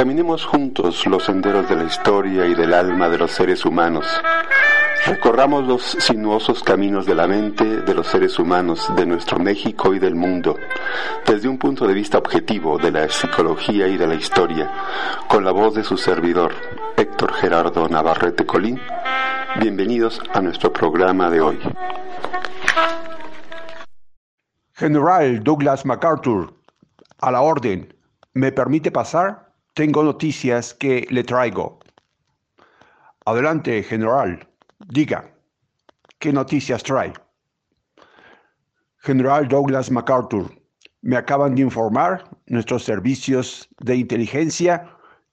Caminemos juntos los senderos de la historia y del alma de los seres humanos. Recorramos los sinuosos caminos de la mente de los seres humanos de nuestro México y del mundo, desde un punto de vista objetivo de la psicología y de la historia, con la voz de su servidor, Héctor Gerardo Navarrete Colín. Bienvenidos a nuestro programa de hoy. General Douglas MacArthur, a la orden. ¿Me permite pasar? Tengo noticias que le traigo. Adelante, general. Diga, ¿qué noticias trae? General Douglas MacArthur, me acaban de informar nuestros servicios de inteligencia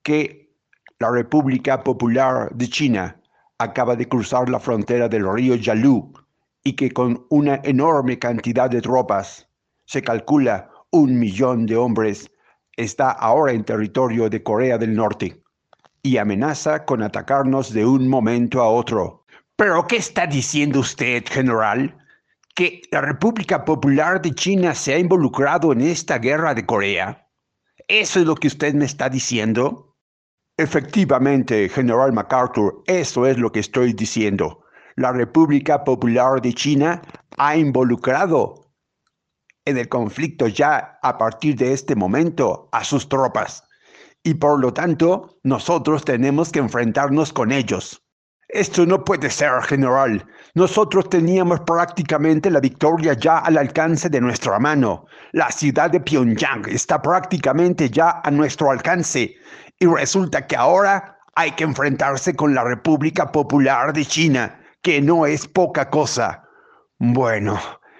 que la República Popular de China acaba de cruzar la frontera del río Yalu y que con una enorme cantidad de tropas, se calcula un millón de hombres, está ahora en territorio de Corea del Norte y amenaza con atacarnos de un momento a otro. ¿Pero qué está diciendo usted, general? ¿Que la República Popular de China se ha involucrado en esta guerra de Corea? ¿Eso es lo que usted me está diciendo? Efectivamente, general MacArthur, eso es lo que estoy diciendo. La República Popular de China ha involucrado en el conflicto ya a partir de este momento a sus tropas y por lo tanto nosotros tenemos que enfrentarnos con ellos. Esto no puede ser, general. Nosotros teníamos prácticamente la victoria ya al alcance de nuestra mano. La ciudad de Pyongyang está prácticamente ya a nuestro alcance. Y resulta que ahora hay que enfrentarse con la República Popular de China, que no es poca cosa. Bueno,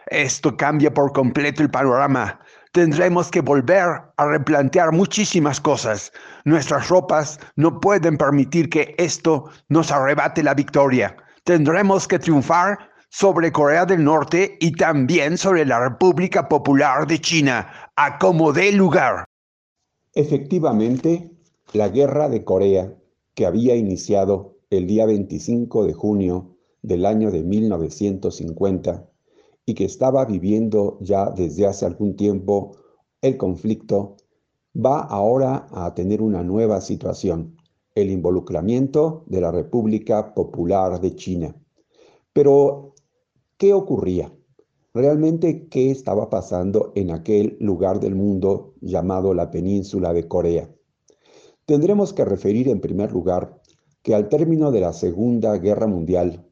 esto cambia por completo el panorama tendremos que volver a replantear muchísimas cosas. Nuestras ropas no pueden permitir que esto nos arrebate la victoria. Tendremos que triunfar sobre Corea del Norte y también sobre la República Popular de China, a como dé lugar. Efectivamente, la guerra de Corea, que había iniciado el día 25 de junio del año de 1950, y que estaba viviendo ya desde hace algún tiempo el conflicto, va ahora a tener una nueva situación, el involucramiento de la República Popular de China. Pero, ¿qué ocurría? Realmente, ¿qué estaba pasando en aquel lugar del mundo llamado la península de Corea? Tendremos que referir en primer lugar que al término de la Segunda Guerra Mundial,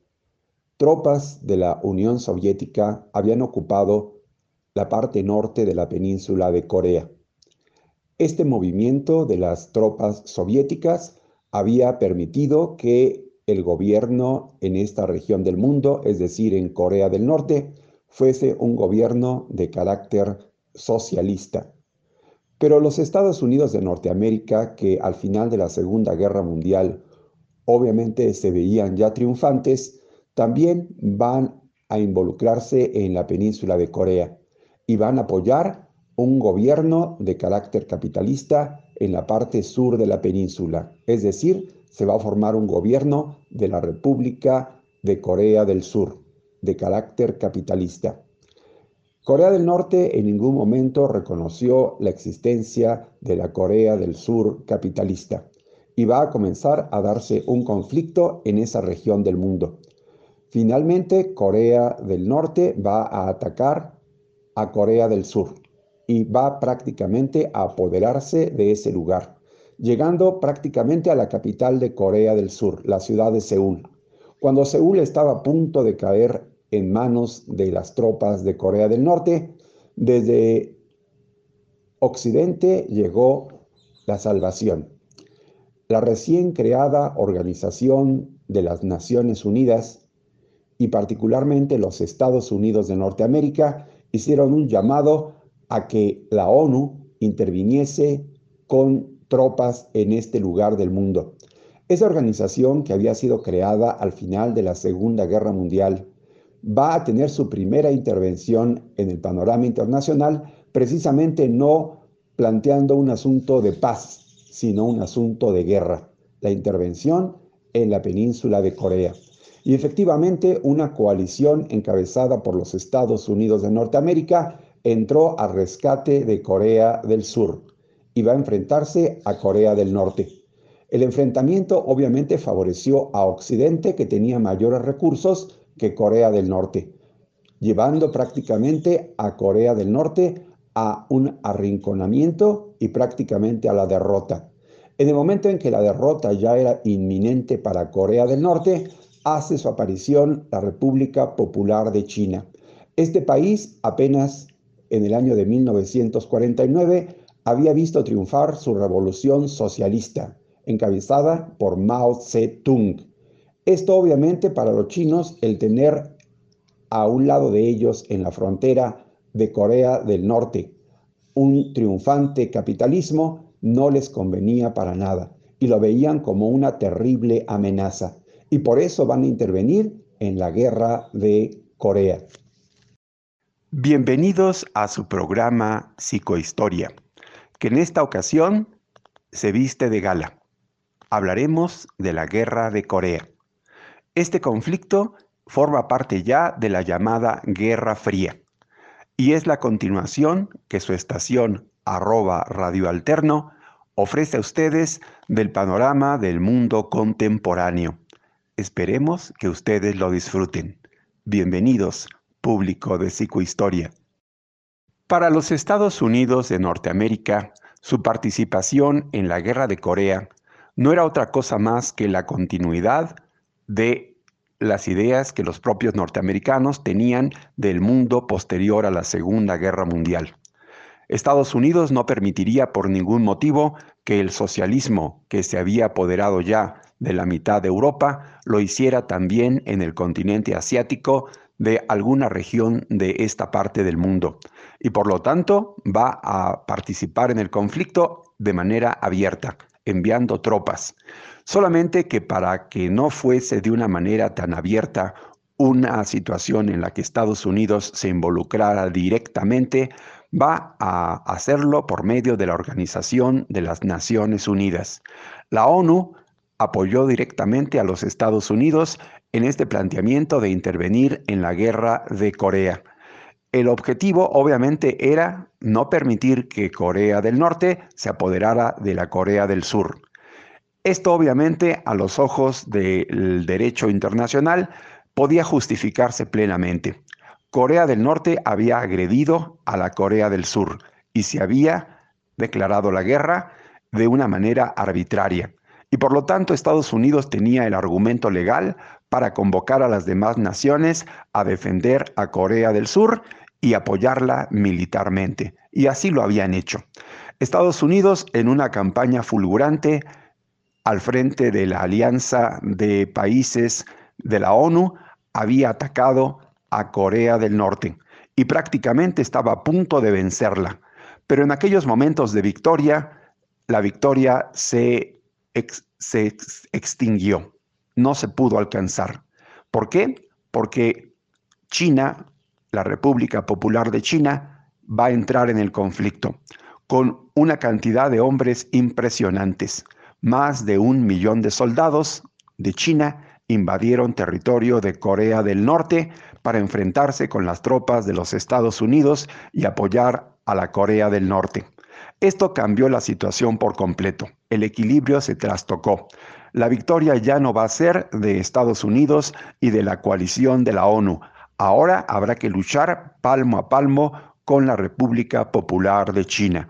tropas de la Unión Soviética habían ocupado la parte norte de la península de Corea. Este movimiento de las tropas soviéticas había permitido que el gobierno en esta región del mundo, es decir, en Corea del Norte, fuese un gobierno de carácter socialista. Pero los Estados Unidos de Norteamérica, que al final de la Segunda Guerra Mundial obviamente se veían ya triunfantes, también van a involucrarse en la península de Corea y van a apoyar un gobierno de carácter capitalista en la parte sur de la península. Es decir, se va a formar un gobierno de la República de Corea del Sur, de carácter capitalista. Corea del Norte en ningún momento reconoció la existencia de la Corea del Sur capitalista y va a comenzar a darse un conflicto en esa región del mundo. Finalmente, Corea del Norte va a atacar a Corea del Sur y va prácticamente a apoderarse de ese lugar, llegando prácticamente a la capital de Corea del Sur, la ciudad de Seúl. Cuando Seúl estaba a punto de caer en manos de las tropas de Corea del Norte, desde Occidente llegó la salvación. La recién creada Organización de las Naciones Unidas y particularmente los Estados Unidos de Norteamérica hicieron un llamado a que la ONU interviniese con tropas en este lugar del mundo. Esa organización que había sido creada al final de la Segunda Guerra Mundial va a tener su primera intervención en el panorama internacional precisamente no planteando un asunto de paz, sino un asunto de guerra, la intervención en la península de Corea. Y efectivamente una coalición encabezada por los Estados Unidos de Norteamérica entró al rescate de Corea del Sur y va a enfrentarse a Corea del Norte. El enfrentamiento obviamente favoreció a Occidente, que tenía mayores recursos que Corea del Norte, llevando prácticamente a Corea del Norte a un arrinconamiento y prácticamente a la derrota. En el momento en que la derrota ya era inminente para Corea del Norte, hace su aparición la República Popular de China. Este país apenas en el año de 1949 había visto triunfar su revolución socialista, encabezada por Mao Zedong. Esto obviamente para los chinos, el tener a un lado de ellos en la frontera de Corea del Norte un triunfante capitalismo, no les convenía para nada y lo veían como una terrible amenaza. Y por eso van a intervenir en la guerra de Corea. Bienvenidos a su programa Psicohistoria, que en esta ocasión se viste de gala. Hablaremos de la guerra de Corea. Este conflicto forma parte ya de la llamada Guerra Fría y es la continuación que su estación arroba Radio Alterno ofrece a ustedes del panorama del mundo contemporáneo. Esperemos que ustedes lo disfruten. Bienvenidos público de psicohistoria. Para los Estados Unidos de Norteamérica, su participación en la Guerra de Corea no era otra cosa más que la continuidad de las ideas que los propios norteamericanos tenían del mundo posterior a la Segunda Guerra Mundial. Estados Unidos no permitiría por ningún motivo que el socialismo que se había apoderado ya de la mitad de Europa lo hiciera también en el continente asiático de alguna región de esta parte del mundo y por lo tanto va a participar en el conflicto de manera abierta, enviando tropas. Solamente que para que no fuese de una manera tan abierta una situación en la que Estados Unidos se involucrara directamente, va a hacerlo por medio de la Organización de las Naciones Unidas. La ONU apoyó directamente a los Estados Unidos en este planteamiento de intervenir en la guerra de Corea. El objetivo obviamente era no permitir que Corea del Norte se apoderara de la Corea del Sur. Esto obviamente a los ojos del derecho internacional podía justificarse plenamente. Corea del Norte había agredido a la Corea del Sur y se había declarado la guerra de una manera arbitraria. Y por lo tanto Estados Unidos tenía el argumento legal para convocar a las demás naciones a defender a Corea del Sur y apoyarla militarmente. Y así lo habían hecho. Estados Unidos en una campaña fulgurante al frente de la alianza de países de la ONU había atacado a Corea del Norte y prácticamente estaba a punto de vencerla. Pero en aquellos momentos de victoria, la victoria se, se extinguió no se pudo alcanzar. ¿Por qué? Porque China, la República Popular de China, va a entrar en el conflicto con una cantidad de hombres impresionantes. Más de un millón de soldados de China invadieron territorio de Corea del Norte para enfrentarse con las tropas de los Estados Unidos y apoyar a la Corea del Norte. Esto cambió la situación por completo. El equilibrio se trastocó la victoria ya no va a ser de Estados Unidos y de la coalición de la ONU. Ahora habrá que luchar palmo a palmo con la República Popular de China.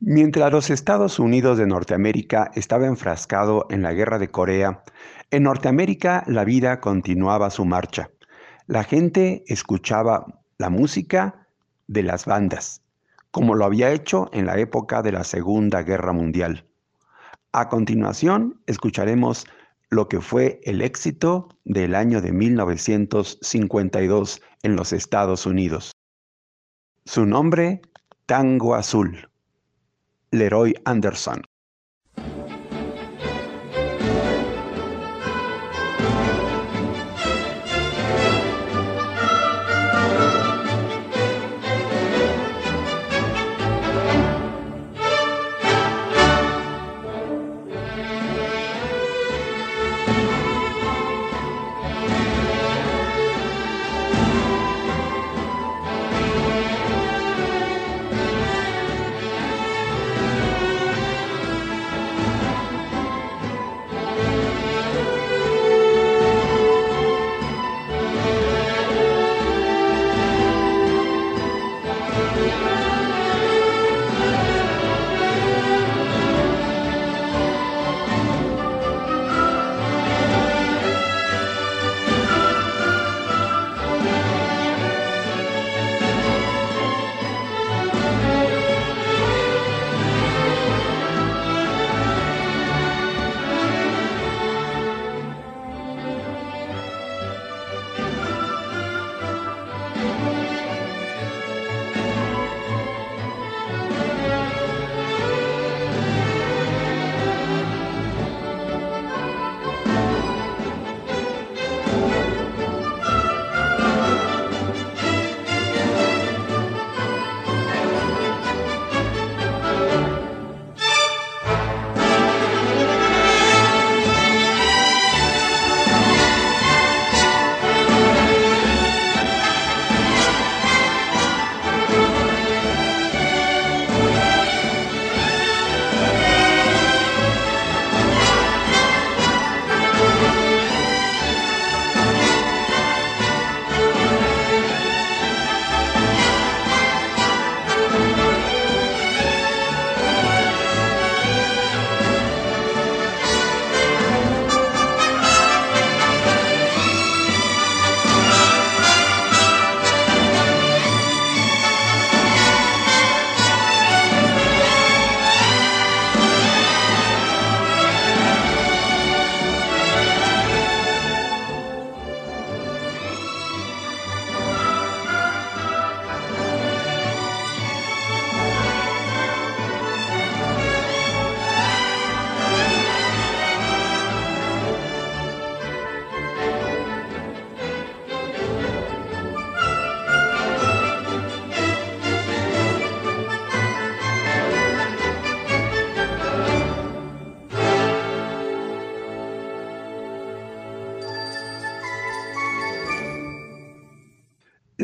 Mientras los Estados Unidos de Norteamérica estaba enfrascado en la guerra de Corea, en Norteamérica la vida continuaba su marcha. La gente escuchaba la música de las bandas, como lo había hecho en la época de la Segunda Guerra Mundial. A continuación, escucharemos lo que fue el éxito del año de 1952 en los Estados Unidos. Su nombre, Tango Azul. Leroy Anderson.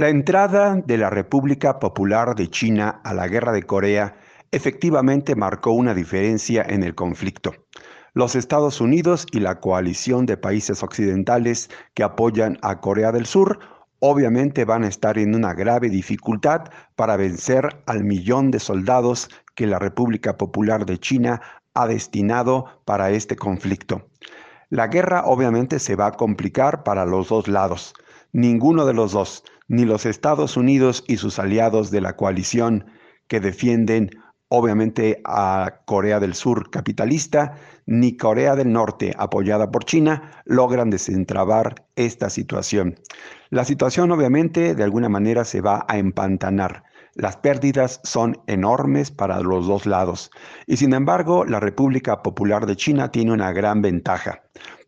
La entrada de la República Popular de China a la Guerra de Corea efectivamente marcó una diferencia en el conflicto. Los Estados Unidos y la coalición de países occidentales que apoyan a Corea del Sur obviamente van a estar en una grave dificultad para vencer al millón de soldados que la República Popular de China ha destinado para este conflicto. La guerra obviamente se va a complicar para los dos lados. Ninguno de los dos, ni los Estados Unidos y sus aliados de la coalición que defienden obviamente a Corea del Sur capitalista, ni Corea del Norte apoyada por China logran desentrabar esta situación. La situación obviamente de alguna manera se va a empantanar. Las pérdidas son enormes para los dos lados. Y sin embargo, la República Popular de China tiene una gran ventaja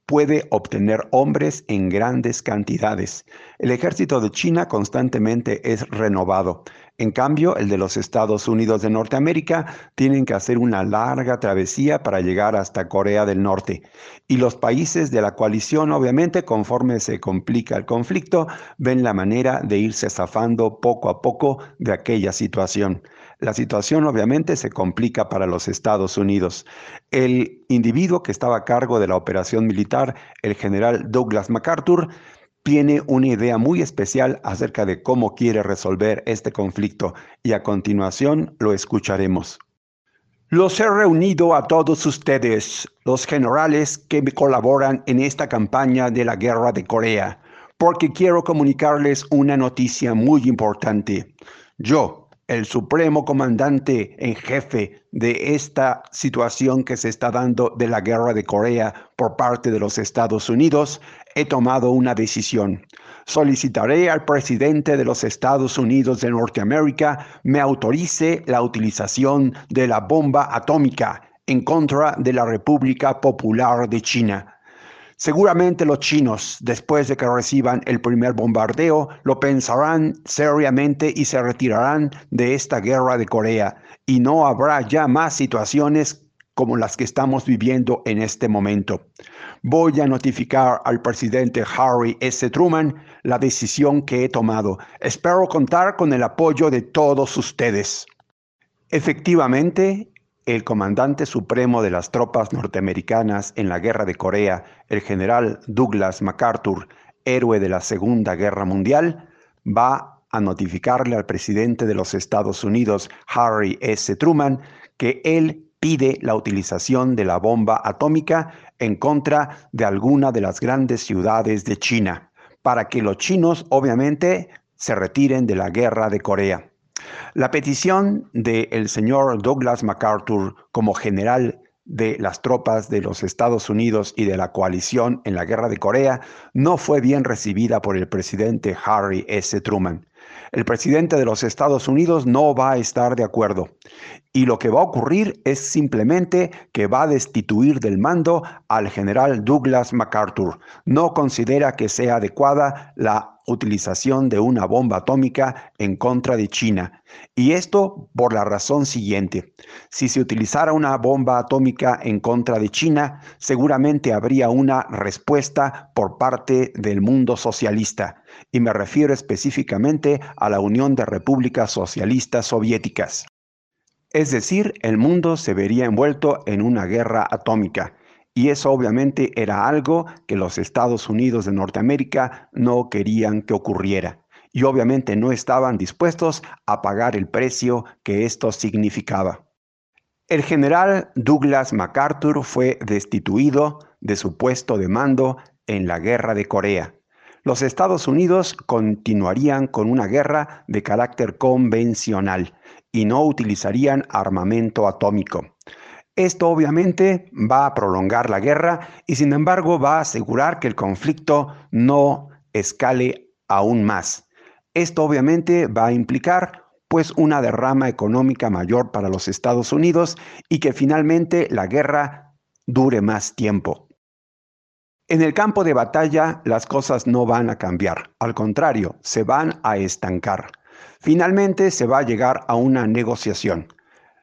puede obtener hombres en grandes cantidades. El ejército de China constantemente es renovado. En cambio, el de los Estados Unidos de Norteamérica tienen que hacer una larga travesía para llegar hasta Corea del Norte. Y los países de la coalición, obviamente, conforme se complica el conflicto, ven la manera de irse zafando poco a poco de aquella situación. La situación obviamente se complica para los Estados Unidos. El individuo que estaba a cargo de la operación militar, el general Douglas MacArthur, tiene una idea muy especial acerca de cómo quiere resolver este conflicto y a continuación lo escucharemos. Los he reunido a todos ustedes, los generales que me colaboran en esta campaña de la guerra de Corea, porque quiero comunicarles una noticia muy importante. Yo, el supremo comandante en jefe de esta situación que se está dando de la guerra de Corea por parte de los Estados Unidos, he tomado una decisión. Solicitaré al presidente de los Estados Unidos de Norteamérica me autorice la utilización de la bomba atómica en contra de la República Popular de China. Seguramente los chinos, después de que reciban el primer bombardeo, lo pensarán seriamente y se retirarán de esta guerra de Corea y no habrá ya más situaciones como las que estamos viviendo en este momento. Voy a notificar al presidente Harry S. Truman la decisión que he tomado. Espero contar con el apoyo de todos ustedes. Efectivamente, el comandante supremo de las tropas norteamericanas en la guerra de Corea, el general Douglas MacArthur, héroe de la Segunda Guerra Mundial, va a notificarle al presidente de los Estados Unidos, Harry S. Truman, que él pide la utilización de la bomba atómica en contra de alguna de las grandes ciudades de China, para que los chinos obviamente se retiren de la guerra de Corea. La petición del señor Douglas MacArthur como general de las tropas de los Estados Unidos y de la coalición en la guerra de Corea no fue bien recibida por el presidente Harry S. Truman. El presidente de los Estados Unidos no va a estar de acuerdo y lo que va a ocurrir es simplemente que va a destituir del mando al general Douglas MacArthur. No considera que sea adecuada la utilización de una bomba atómica en contra de China. Y esto por la razón siguiente. Si se utilizara una bomba atómica en contra de China, seguramente habría una respuesta por parte del mundo socialista. Y me refiero específicamente a la Unión de Repúblicas Socialistas Soviéticas. Es decir, el mundo se vería envuelto en una guerra atómica y eso obviamente era algo que los Estados Unidos de Norteamérica no querían que ocurriera. Y obviamente no estaban dispuestos a pagar el precio que esto significaba. El general Douglas MacArthur fue destituido de su puesto de mando en la guerra de Corea. Los Estados Unidos continuarían con una guerra de carácter convencional y no utilizarían armamento atómico. Esto obviamente va a prolongar la guerra y sin embargo va a asegurar que el conflicto no escale aún más. Esto obviamente va a implicar pues una derrama económica mayor para los Estados Unidos y que finalmente la guerra dure más tiempo. En el campo de batalla las cosas no van a cambiar, al contrario, se van a estancar. Finalmente se va a llegar a una negociación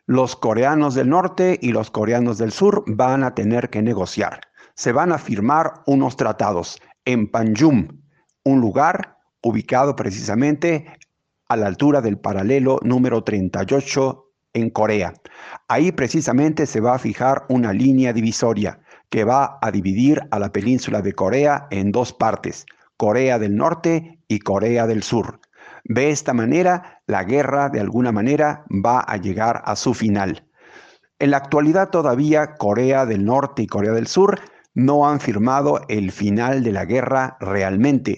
los coreanos del norte y los coreanos del sur van a tener que negociar. Se van a firmar unos tratados en Panjum, un lugar ubicado precisamente a la altura del paralelo número 38 en Corea. Ahí precisamente se va a fijar una línea divisoria que va a dividir a la península de Corea en dos partes, Corea del Norte y Corea del Sur. De esta manera, la guerra de alguna manera va a llegar a su final. En la actualidad todavía Corea del Norte y Corea del Sur no han firmado el final de la guerra realmente.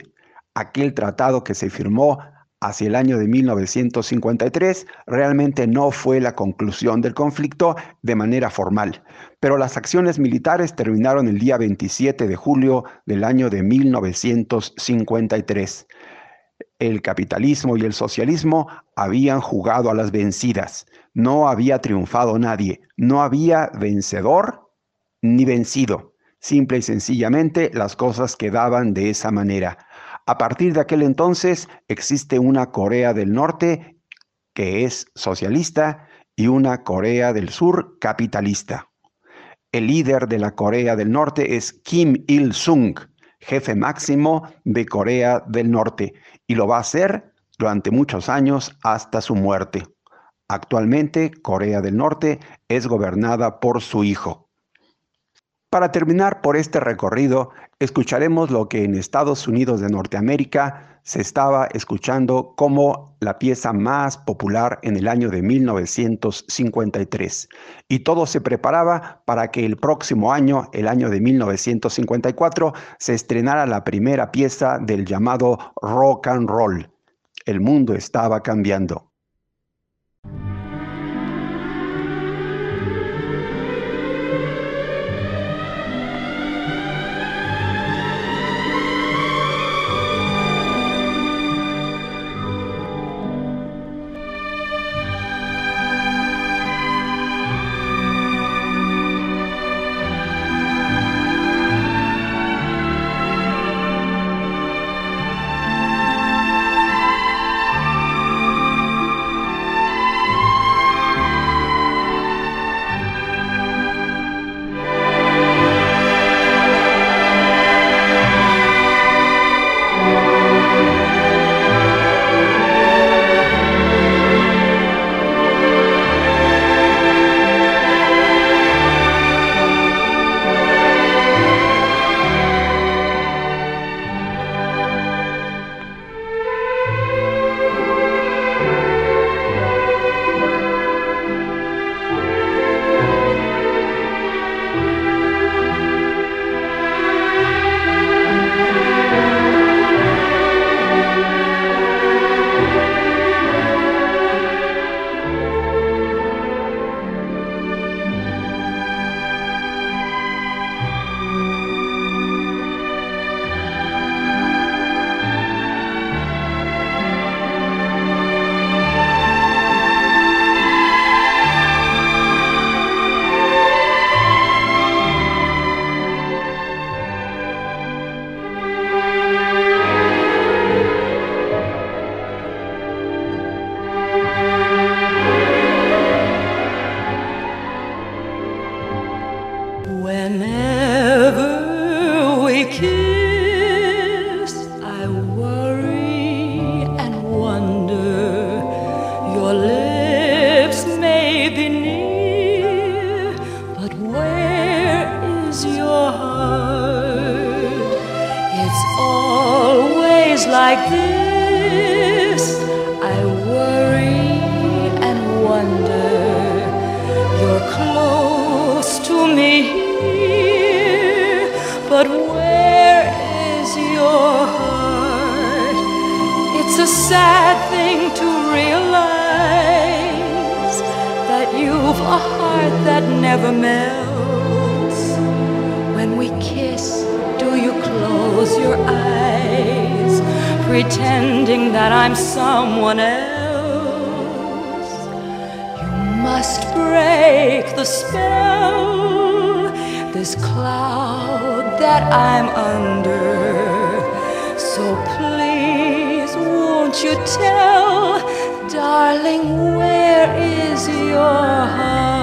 Aquel tratado que se firmó hacia el año de 1953 realmente no fue la conclusión del conflicto de manera formal, pero las acciones militares terminaron el día 27 de julio del año de 1953. El capitalismo y el socialismo habían jugado a las vencidas, no había triunfado nadie, no había vencedor ni vencido. Simple y sencillamente las cosas quedaban de esa manera. A partir de aquel entonces existe una Corea del Norte que es socialista y una Corea del Sur capitalista. El líder de la Corea del Norte es Kim Il-sung, jefe máximo de Corea del Norte, y lo va a hacer durante muchos años hasta su muerte. Actualmente, Corea del Norte es gobernada por su hijo. Para terminar por este recorrido, escucharemos lo que en Estados Unidos de Norteamérica se estaba escuchando como la pieza más popular en el año de 1953. Y todo se preparaba para que el próximo año, el año de 1954, se estrenara la primera pieza del llamado rock and roll. El mundo estaba cambiando. sad thing to realize that you've a heart that never melts. When we kiss, do you close your eyes, pretending that I'm someone else? You must break the spell, this cloud that I'm under. So please won't you tell, darling, where is your heart?